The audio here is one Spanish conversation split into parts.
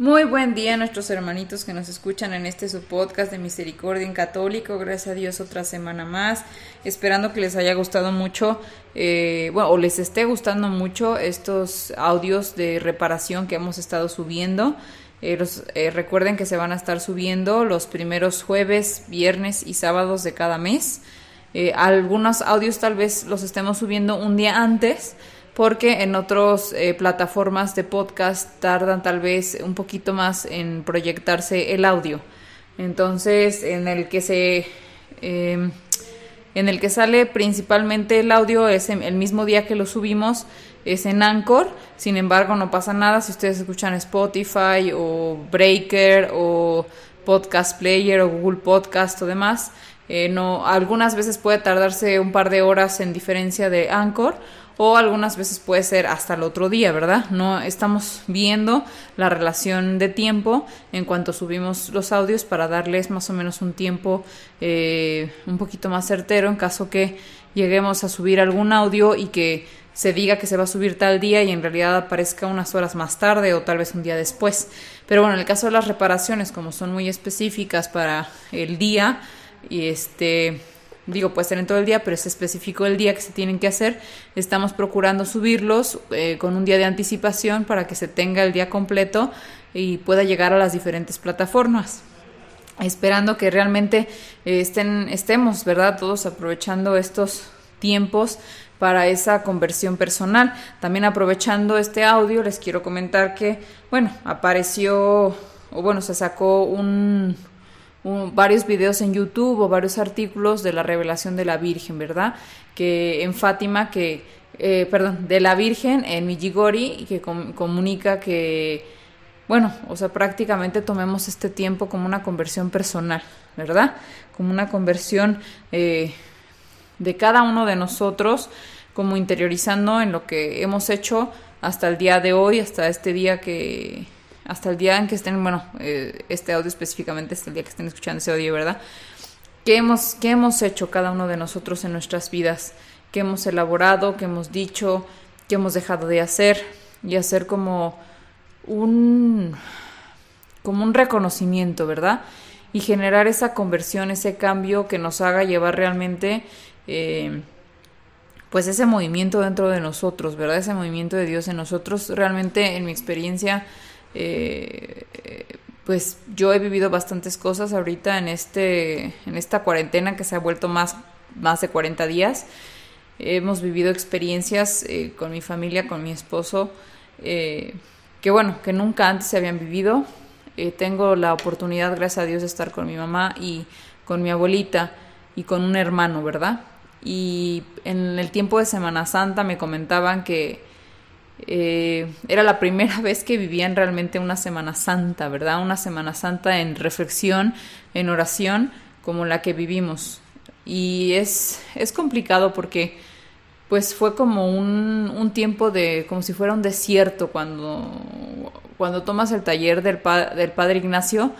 Muy buen día a nuestros hermanitos que nos escuchan en este su podcast de Misericordia en Católico. Gracias a Dios otra semana más. Esperando que les haya gustado mucho, eh, bueno, o les esté gustando mucho estos audios de reparación que hemos estado subiendo. Eh, eh, recuerden que se van a estar subiendo los primeros jueves, viernes y sábados de cada mes. algunos audios tal vez los estemos subiendo un día antes porque en otras eh, plataformas de podcast tardan tal vez un poquito más en proyectarse el audio. Entonces, en el que se em, en el que sale principalmente el audio es el mismo día que lo subimos es en Anchor. Sin embargo, no pasa nada si ustedes escuchan Spotify o Breaker o Podcast Player o Google Podcast o demás. Eh, no, algunas veces puede tardarse un par de horas en diferencia de Anchor o algunas veces puede ser hasta el otro día, ¿verdad? No estamos viendo la relación de tiempo en cuanto subimos los audios para darles más o menos un tiempo eh, un poquito más certero en caso que lleguemos a subir algún audio y que se diga que se va a subir tal día y en realidad aparezca unas horas más tarde o tal vez un día después. Pero bueno, en el caso de las reparaciones, como son muy específicas para el día, y este digo, puede ser en todo el día, pero es específico el día que se tienen que hacer. Estamos procurando subirlos eh, con un día de anticipación para que se tenga el día completo y pueda llegar a las diferentes plataformas. Esperando que realmente eh, estemos, ¿verdad? Todos aprovechando estos tiempos para esa conversión personal. También aprovechando este audio, les quiero comentar que, bueno, apareció, o bueno, se sacó un, varios videos en YouTube o varios artículos de la revelación de la Virgen, ¿verdad? Que en Fátima, que, eh, perdón, de la Virgen en Mijigori, que comunica que, bueno, o sea, prácticamente tomemos este tiempo como una conversión personal, ¿verdad? Como una conversión eh, de cada uno de nosotros, como interiorizando en lo que hemos hecho hasta el día de hoy, hasta este día que hasta el día en que estén, bueno, eh, este audio específicamente, hasta el día que estén escuchando ese audio, ¿verdad? ¿Qué hemos, ¿Qué hemos hecho cada uno de nosotros en nuestras vidas? ¿Qué hemos elaborado? ¿Qué hemos dicho? ¿Qué hemos dejado de hacer? Y hacer como un, como un reconocimiento, ¿verdad? Y generar esa conversión, ese cambio que nos haga llevar realmente... Eh, pues ese movimiento dentro de nosotros, ¿verdad? Ese movimiento de Dios en nosotros, realmente en mi experiencia eh, pues yo he vivido bastantes cosas ahorita en, este, en esta cuarentena que se ha vuelto más, más de 40 días. Hemos vivido experiencias eh, con mi familia, con mi esposo, eh, que bueno, que nunca antes se habían vivido. tengo la oportunidad, gracias a Dios, de estar con mi mamá y con mi abuelita y con un hermano, ¿verdad? Y en el tiempo de Semana Santa me comentaban que eh, era la primera vez que vivían realmente una Semana Santa, ¿verdad? Una Semana Santa en reflexión, en oración, como la que vivimos. Y es, es complicado porque pues fue como un, un, tiempo de, como si fuera un desierto cuando, cuando tomas el taller del, del Padre Ignacio.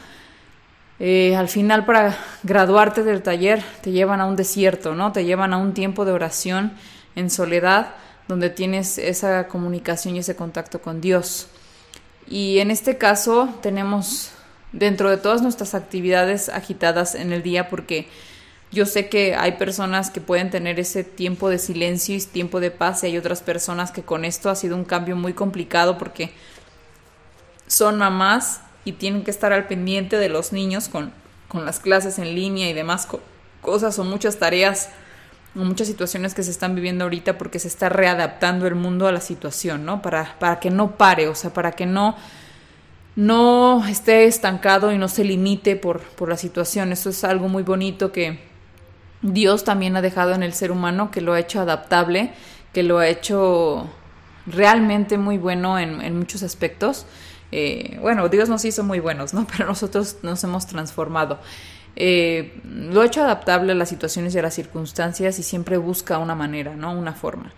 Eh, al final para graduarte del taller te llevan a un desierto, ¿no? Te llevan a un tiempo de oración en soledad donde tienes esa comunicación y ese contacto con Dios. Y en este caso tenemos dentro de todas nuestras actividades agitadas en el día porque yo sé que hay personas que pueden tener ese tiempo de silencio y tiempo de paz y hay otras personas que con esto ha sido un cambio muy complicado porque son mamás y tienen que estar al pendiente de los niños con, con las clases en línea y demás cosas o muchas tareas muchas situaciones que se están viviendo ahorita porque se está readaptando el mundo a la situación, ¿no? Para, para que no pare, o sea, para que no, no esté estancado y no se limite por, por la situación. Eso es algo muy bonito que Dios también ha dejado en el ser humano, que lo ha hecho adaptable, que lo ha hecho realmente muy bueno en, en muchos aspectos Eh, bueno, Dios nos hizo muy buenos, ¿no? Pero nosotros nos hemos transformado. Eh, lo hecho adaptable a las situaciones y a las circunstancias y siempre busca una manera, ¿no? Una forma.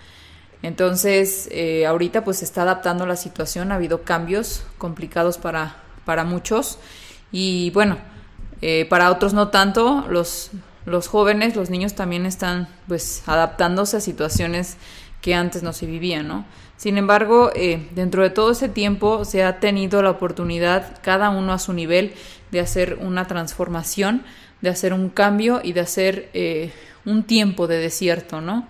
Entonces, eh, ahorita pues se está adaptando la situación, ha habido cambios complicados para, para muchos y bueno, para otros no tanto, los, los jóvenes, los niños también están pues adaptándose a situaciones que antes no se vivían, ¿no? Sin embargo, eh, dentro de todo ese tiempo se ha tenido la oportunidad, cada uno a su nivel, de hacer una transformación, de hacer un cambio y de hacer un tiempo de desierto, ¿no?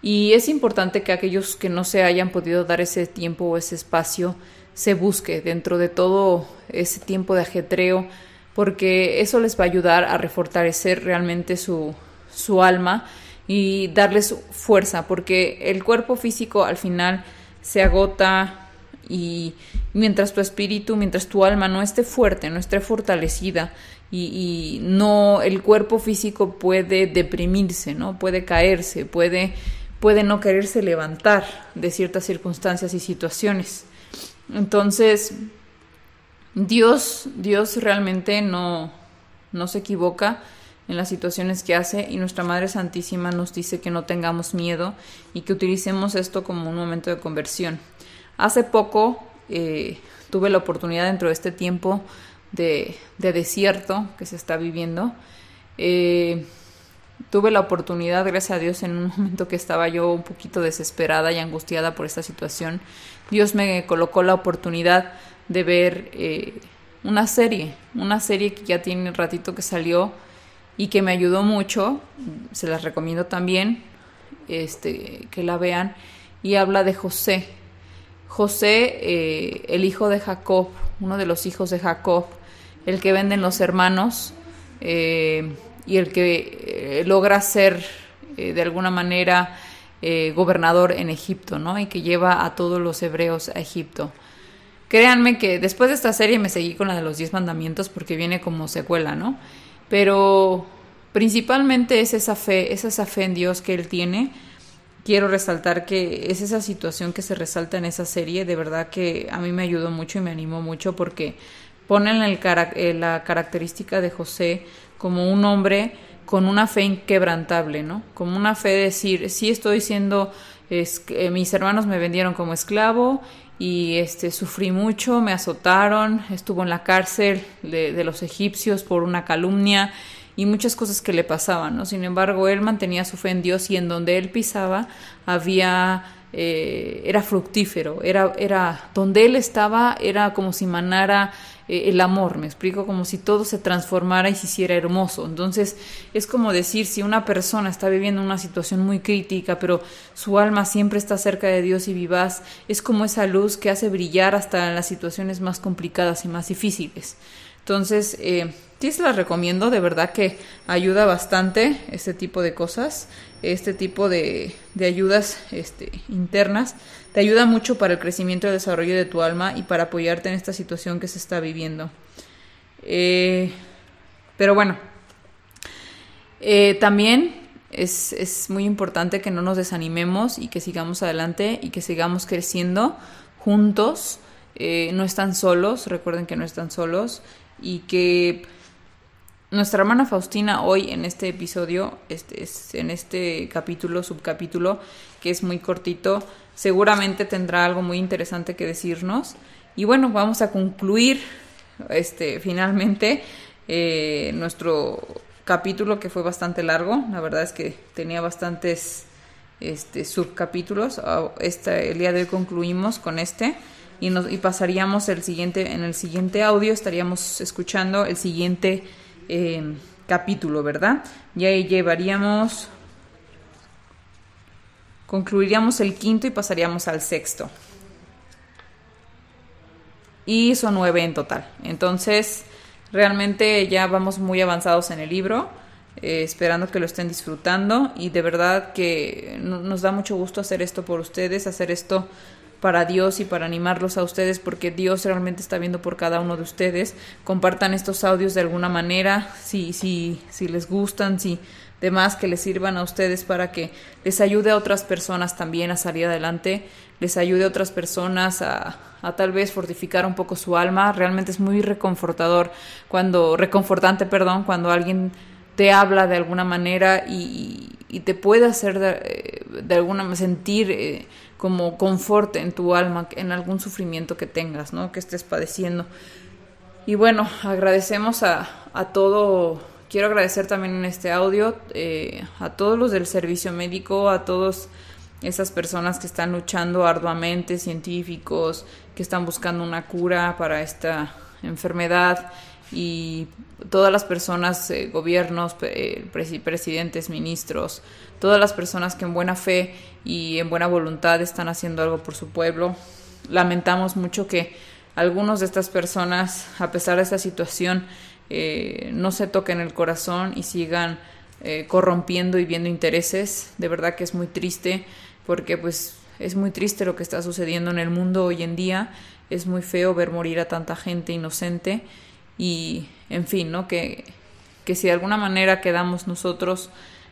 Y es importante que aquellos que no se hayan podido dar ese tiempo o ese espacio se busque dentro de todo ese tiempo de ajetreo, porque eso les va a ayudar a refortalecer realmente su, su alma y darles fuerza, porque el cuerpo físico al final se agota y mientras tu espíritu, mientras tu alma no esté fuerte, no esté fortalecida y, no el cuerpo físico puede deprimirse, ¿no? Puede caerse, puede puede no quererse levantar de ciertas circunstancias y situaciones. Entonces, Dios, Dios realmente no, no se equivoca en las situaciones que hace y nuestra Madre Santísima nos dice que no tengamos miedo y que utilicemos esto como un momento de conversión. Hace poco eh, tuve la oportunidad dentro de este tiempo de, de desierto que se está viviendo. Eh, tuve la oportunidad, gracias a Dios, en un momento que estaba yo un poquito desesperada y angustiada por esta situación, Dios me colocó la oportunidad de ver eh, una serie, una serie que ya tiene ratito que salió y que me ayudó mucho, se las recomiendo también, este, que la vean, y habla de José. José, eh, el hijo de Jacob, uno de los hijos de Jacob, el que venden los hermanos, eh, y el que eh, logra ser de alguna manera gobernador en Egipto, ¿no? Y que lleva a todos los hebreos a Egipto. Créanme que después de esta serie me seguí con la de los diez mandamientos porque viene como secuela, ¿no? Pero principalmente es esa fe, es esa fe en Dios que él tiene. Quiero resaltar que es esa situación que se resalta en esa serie, de verdad que a mí me ayudó mucho y me animó mucho porque ponen el, la característica de José como un hombre con una fe inquebrantable, ¿no? Como una fe de decir, sí estoy siendo, eh, mis hermanos me vendieron como esclavo y este sufrí mucho, me azotaron, estuvo en la cárcel de, de, los egipcios por una calumnia y muchas cosas que le pasaban, ¿no? Sin embargo, él mantenía su fe en Dios y en donde él pisaba había eh, era fructífero, era, era donde él estaba, era como si manara eh, el amor, me explico, como si todo se transformara y se hiciera hermoso. Entonces, es como decir, si una persona está viviendo una situación muy crítica, pero su alma siempre está cerca de Dios y vivaz, es como esa luz que hace brillar hasta las situaciones más complicadas y más difíciles. Entonces, eh, se las recomiendo, de verdad que ayuda bastante este tipo de cosas, este tipo de, de ayudas este, internas te ayuda mucho para el crecimiento y el desarrollo de tu alma y para apoyarte en esta situación que se está viviendo. Eh, pero bueno, eh, también es, es, muy importante que no nos desanimemos y que sigamos adelante y que sigamos creciendo juntos. Eh, no están solos, recuerden que no están solos y que nuestra hermana Faustina hoy en este episodio, este, en este capítulo, subcapítulo, que es muy cortito, seguramente tendrá algo muy interesante que decirnos. Y bueno, vamos a concluir este, finalmente eh, nuestro capítulo que fue bastante largo. La verdad es que tenía bastantes este, subcapítulos. Este, el día de hoy concluimos con este y, nos, y pasaríamos el siguiente, en el siguiente audio estaríamos escuchando el siguiente capítulo, ¿verdad? Y ahí llevaríamos Concluiríamos el quinto y pasaríamos al sexto. Y son nueve en total. Entonces, realmente ya vamos muy avanzados en el libro, eh, esperando que lo estén disfrutando y de verdad que nos da mucho gusto hacer esto por ustedes, hacer esto para Dios y para animarlos a ustedes porque Dios realmente está viendo por cada uno de ustedes. Compartan estos audios de alguna manera, si, si, si les gustan, si demás que les sirvan a ustedes para que les ayude a otras personas también a salir adelante, les ayude a otras personas a, a tal vez fortificar un poco su alma. Realmente es muy reconfortador cuando, reconfortante, perdón, cuando alguien te habla de alguna manera y, te puede hacer de, de alguna sentir eh, como confort en tu alma, en algún sufrimiento que tengas, ¿no? Que estés padeciendo. Y bueno, agradecemos a, a todo, quiero agradecer también en este audio eh, a todos los del servicio médico, a todos esas personas que están luchando arduamente, científicos, que están buscando una cura para esta enfermedad y todas las personas, eh, gobiernos, eh, presidentes, ministros, todas las personas que en buena fe y en buena voluntad están haciendo algo por su pueblo. Lamentamos mucho que algunos de estas personas, a pesar de esta situación, eh, no se toquen el corazón y sigan corrompiendo y viendo intereses. De verdad que es muy triste porque pues es muy triste lo que está sucediendo en el mundo hoy en día. Es muy feo ver morir a tanta gente inocente y, en fin, ¿no? Que, que si de alguna manera quedamos nosotros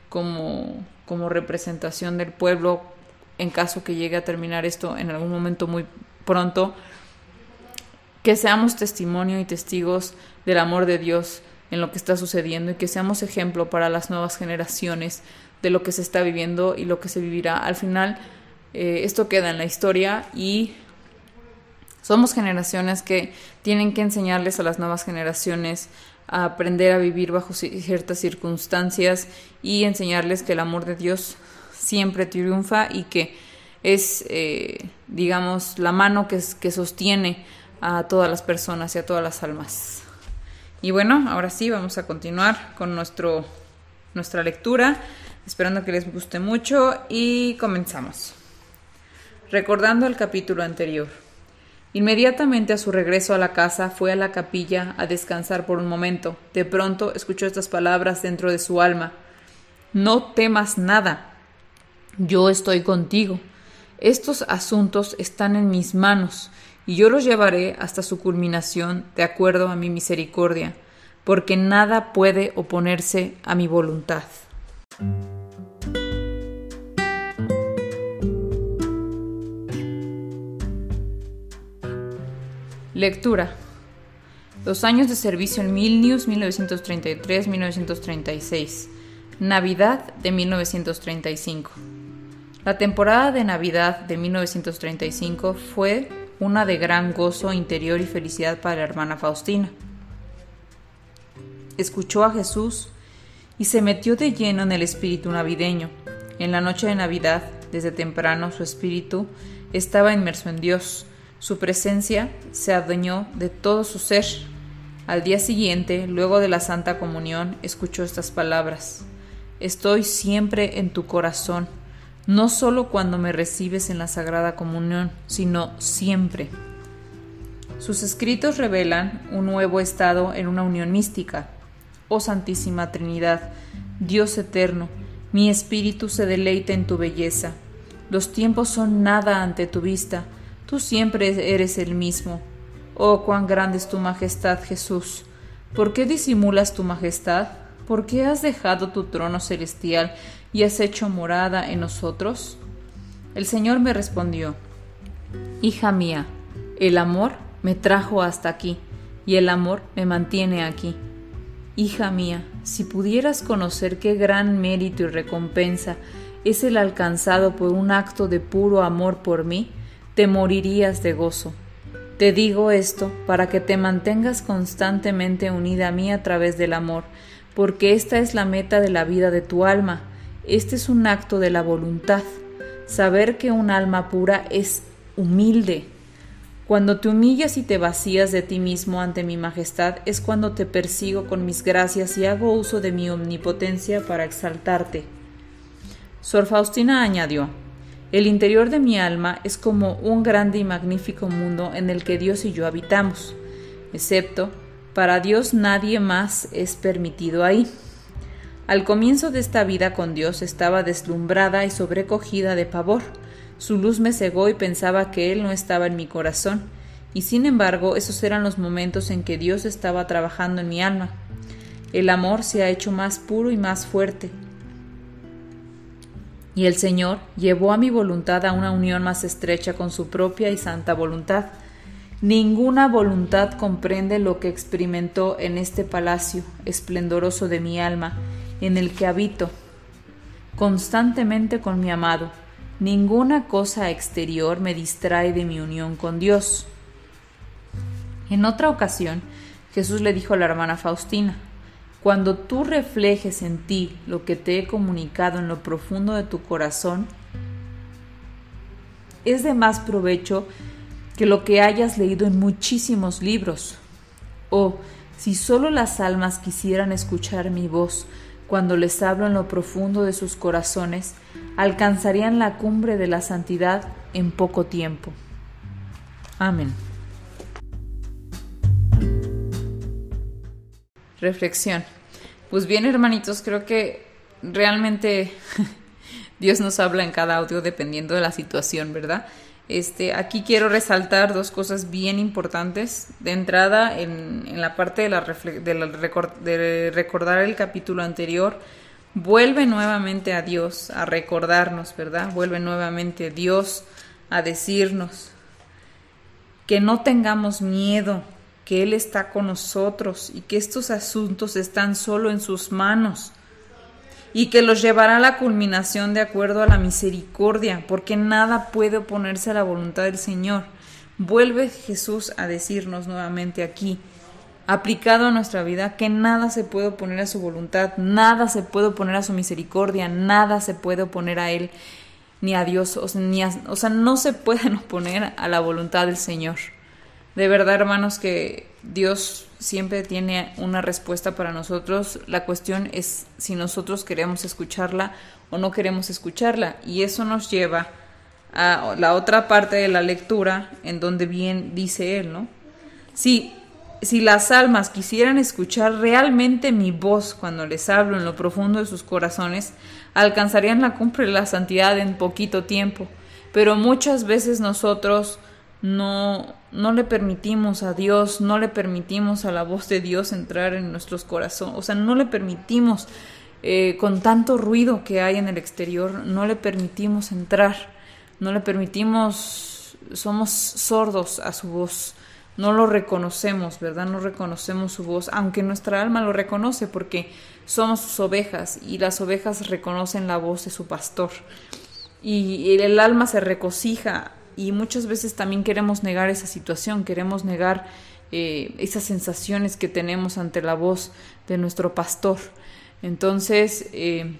como, como representación del pueblo, en caso que llegue a terminar esto en algún momento muy pronto, que seamos testimonio y testigos del amor de Dios en lo que está sucediendo y que seamos ejemplo para las nuevas generaciones de lo que se está viviendo y lo que se vivirá. Al final, eh, esto queda en la historia y somos generaciones que tienen que enseñarles a las nuevas generaciones a aprender a vivir bajo ciertas circunstancias y enseñarles que el amor de Dios siempre triunfa y que es, eh, digamos, la mano que, que sostiene a todas las personas y a todas las almas. Y bueno, ahora sí, vamos a continuar con nuestro, nuestra lectura, esperando que les guste mucho y comenzamos. Recordando el capítulo anterior. Inmediatamente a su regreso a la casa fue a la capilla a descansar por un momento. De pronto escuchó estas palabras dentro de su alma. No temas nada. Yo estoy contigo. Estos asuntos están en mis manos y yo los llevaré hasta su culminación de acuerdo a mi misericordia, porque nada puede oponerse a mi voluntad. Lectura. Los años de servicio en Milnius 1933-1936. Navidad de 1935. La temporada de Navidad de 1935 fue una de gran gozo interior y felicidad para la hermana Faustina. Escuchó a Jesús y se metió de lleno en el espíritu navideño. En la noche de Navidad, desde temprano, su espíritu estaba inmerso en Dios su presencia se adueñó de todo su ser. Al día siguiente, luego de la Santa Comunión, escuchó estas palabras. Estoy siempre en tu corazón, no solo cuando me recibes en la Sagrada Comunión, sino siempre. Sus escritos revelan un nuevo estado en una unión mística. Oh Santísima Trinidad, Dios eterno, mi espíritu se deleita en tu belleza. Los tiempos son nada ante tu vista, Tú siempre eres el mismo. Oh, cuán grande es tu majestad, Jesús. ¿Por qué disimulas tu majestad? ¿Por qué has dejado tu trono celestial y has hecho morada en nosotros? El Señor me respondió, Hija mía, el amor me trajo hasta aquí, y el amor me mantiene aquí. Hija mía, si pudieras conocer qué gran mérito y recompensa es el alcanzado por un acto de puro amor por mí, te morirías de gozo. Te digo esto para que te mantengas constantemente unida a mí a través del amor, porque esta es la meta de la vida de tu alma. Este es un acto de la voluntad. Saber que un alma pura es humilde. Cuando te humillas y te vacías de ti mismo ante mi majestad es cuando te persigo con mis gracias y hago uso de mi omnipotencia para exaltarte. Sor Faustina añadió, el interior de mi alma es como un grande y magnífico mundo en el que Dios y yo habitamos, excepto para Dios nadie más es permitido ahí. Al comienzo de esta vida con Dios estaba deslumbrada y sobrecogida de pavor. Su luz me cegó y pensaba que Él no estaba en mi corazón, y sin embargo esos eran los momentos en que Dios estaba trabajando en mi alma. El amor se ha hecho más puro y más fuerte. Y el Señor llevó a mi voluntad a una unión más estrecha con su propia y santa voluntad. Ninguna voluntad comprende lo que experimentó en este palacio esplendoroso de mi alma, en el que habito constantemente con mi amado. Ninguna cosa exterior me distrae de mi unión con Dios. En otra ocasión, Jesús le dijo a la hermana Faustina, cuando tú reflejes en ti lo que te he comunicado en lo profundo de tu corazón, es de más provecho que lo que hayas leído en muchísimos libros. O si solo las almas quisieran escuchar mi voz cuando les hablo en lo profundo de sus corazones, alcanzarían la cumbre de la santidad en poco tiempo. Amén. Reflexión. Pues bien, hermanitos, creo que realmente Dios nos habla en cada audio dependiendo de la situación, ¿verdad? Este, aquí quiero resaltar dos cosas bien importantes. De entrada, en, la parte de, la, de recordar el capítulo anterior, vuelve nuevamente a Dios a recordarnos, ¿verdad? Vuelve nuevamente Dios a decirnos que no tengamos miedo, que Él está con nosotros y que estos asuntos están solo en sus manos y que los llevará a la culminación de acuerdo a la misericordia, porque nada puede oponerse a la voluntad del Señor. Vuelve Jesús a decirnos nuevamente aquí, aplicado a nuestra vida, que nada se puede oponer a su voluntad, nada se puede oponer a su misericordia, nada se puede oponer a Él ni a Dios, o sea, no se pueden oponer a la voluntad del Señor. De verdad, hermanos, que Dios siempre tiene una respuesta para nosotros. La cuestión es si nosotros queremos escucharla o no queremos escucharla. Y eso nos lleva a la otra parte de la lectura, en donde bien dice él, ¿no? Si, si las almas quisieran escuchar realmente mi voz cuando les hablo en lo profundo de sus corazones, alcanzarían la cumbre de la santidad en poquito tiempo. Pero muchas veces nosotros no, no le permitimos a Dios, no le permitimos a la voz de Dios entrar en nuestros corazones, o sea, no le permitimos eh, con tanto ruido que hay en el exterior, no le permitimos entrar, no le permitimos, somos sordos a su voz, no lo reconocemos, ¿verdad? No reconocemos su voz, aunque nuestra alma lo reconoce porque somos sus ovejas y las ovejas reconocen la voz de su pastor. Y el alma se regocija y muchas veces también queremos negar esa situación, queremos negar eh, esas sensaciones que tenemos ante la voz de nuestro pastor. Entonces, eh,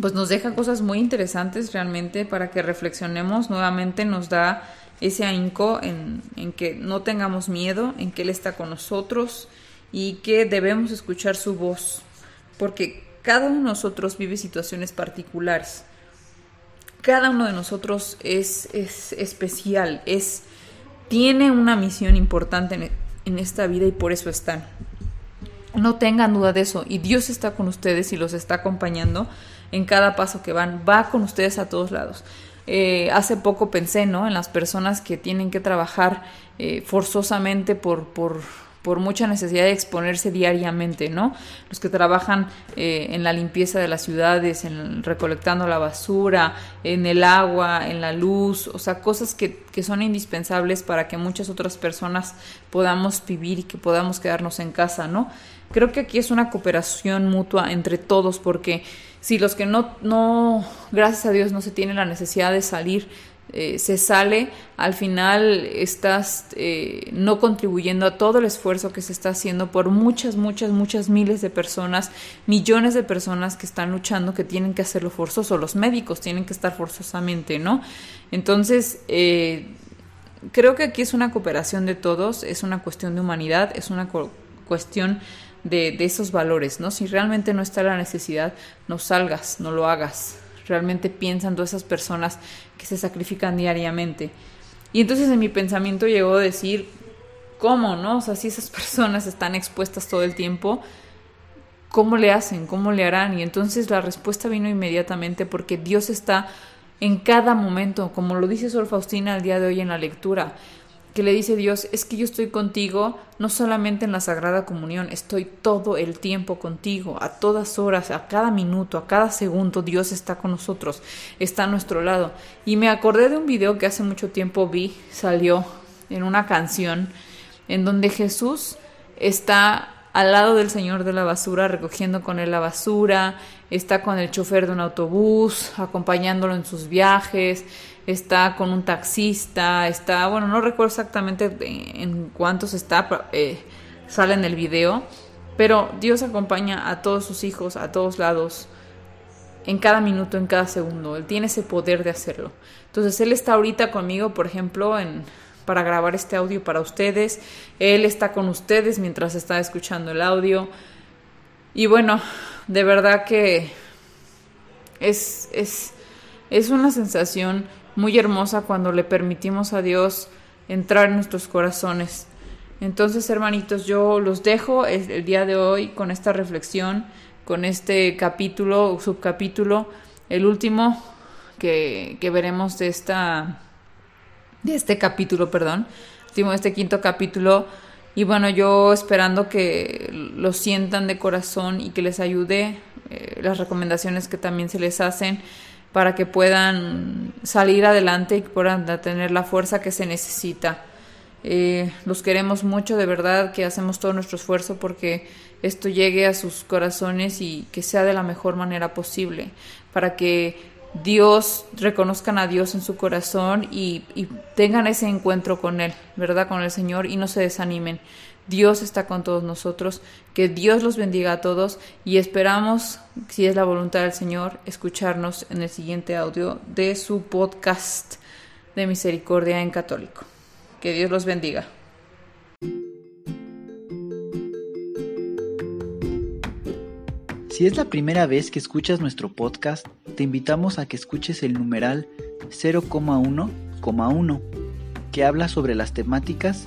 pues nos deja cosas muy interesantes realmente para que reflexionemos. Nuevamente nos da ese ahínco en, en que no tengamos miedo, en que Él está con nosotros y que debemos escuchar su voz, porque cada uno de nosotros vive situaciones particulares cada uno de nosotros es, es especial, es, tiene una misión importante en, en esta vida y por eso están. No tengan duda de eso. Y Dios está con ustedes y los está acompañando en cada paso que van. Va con ustedes a todos lados. Eh, hace poco pensé, ¿no? En las personas que tienen que trabajar eh, forzosamente por, por por mucha necesidad de exponerse diariamente, ¿no? Los que trabajan eh, en la limpieza de las ciudades, en recolectando la basura, en el agua, en la luz, o sea, cosas que, que son indispensables para que muchas otras personas podamos vivir y que podamos quedarnos en casa, ¿no? Creo que aquí es una cooperación mutua entre todos, porque si los que no, no, gracias a Dios, no se tienen la necesidad de salir eh, se sale, al final estás eh, no contribuyendo a todo el esfuerzo que se está haciendo por muchas, muchas, muchas miles de personas, millones de personas que están luchando, que tienen que hacerlo forzoso, los médicos tienen que estar forzosamente, ¿no? Entonces, eh, creo que aquí es una cooperación de todos, es una cuestión de humanidad, es una cuestión de, de esos valores, ¿no? Si realmente no está la necesidad, no salgas, no lo hagas realmente piensan todas esas personas que se sacrifican diariamente. Y entonces en mi pensamiento llegó a decir, ¿cómo, no? O sea, si esas personas están expuestas todo el tiempo, ¿cómo le hacen? ¿Cómo le harán? Y entonces la respuesta vino inmediatamente porque Dios está en cada momento, como lo dice Sol Faustina el día de hoy en la lectura. Que le dice Dios, es que yo estoy contigo, no solamente en la Sagrada Comunión, estoy todo el tiempo contigo, a todas horas, a cada minuto, a cada segundo, Dios está con nosotros, está a nuestro lado. Y me acordé de un video que hace mucho tiempo vi, salió en una canción, en donde Jesús está al lado del señor de la basura recogiendo con él la basura, está con el chofer de un autobús, acompañándolo en sus viajes, está con un taxista, está, bueno, no recuerdo exactamente en cuántos está, eh, sale en el video, pero Dios acompaña a todos sus hijos a todos lados, en cada minuto, en cada segundo. Él tiene ese poder de hacerlo. Entonces, Él está ahorita conmigo, por ejemplo, en, para grabar este audio para ustedes. Él está con ustedes mientras está escuchando el audio. Y bueno, de verdad que es, es, es una sensación muy hermosa cuando le permitimos a Dios entrar en nuestros corazones. Entonces, hermanitos, yo los dejo el, día de hoy con esta reflexión, con este capítulo, subcapítulo, el último que, que veremos de esta de este capítulo, perdón, último de este quinto capítulo. Y bueno, yo esperando que lo sientan de corazón y que les ayude eh, las recomendaciones que también se les hacen para que puedan salir adelante y puedan tener la fuerza que se necesita. Eh, los queremos mucho, de verdad que hacemos todo nuestro esfuerzo porque esto llegue a sus corazones y que sea de la mejor manera posible, para que Dios reconozcan a Dios en su corazón y, y tengan ese encuentro con Él, ¿verdad? Con el Señor y no se desanimen. Dios está con todos nosotros, que Dios los bendiga a todos y esperamos, si es la voluntad del Señor, escucharnos en el siguiente audio de su podcast de misericordia en católico. Que Dios los bendiga. Si es la primera vez que escuchas nuestro podcast, te invitamos a que escuches el numeral 0,1,1, que habla sobre las temáticas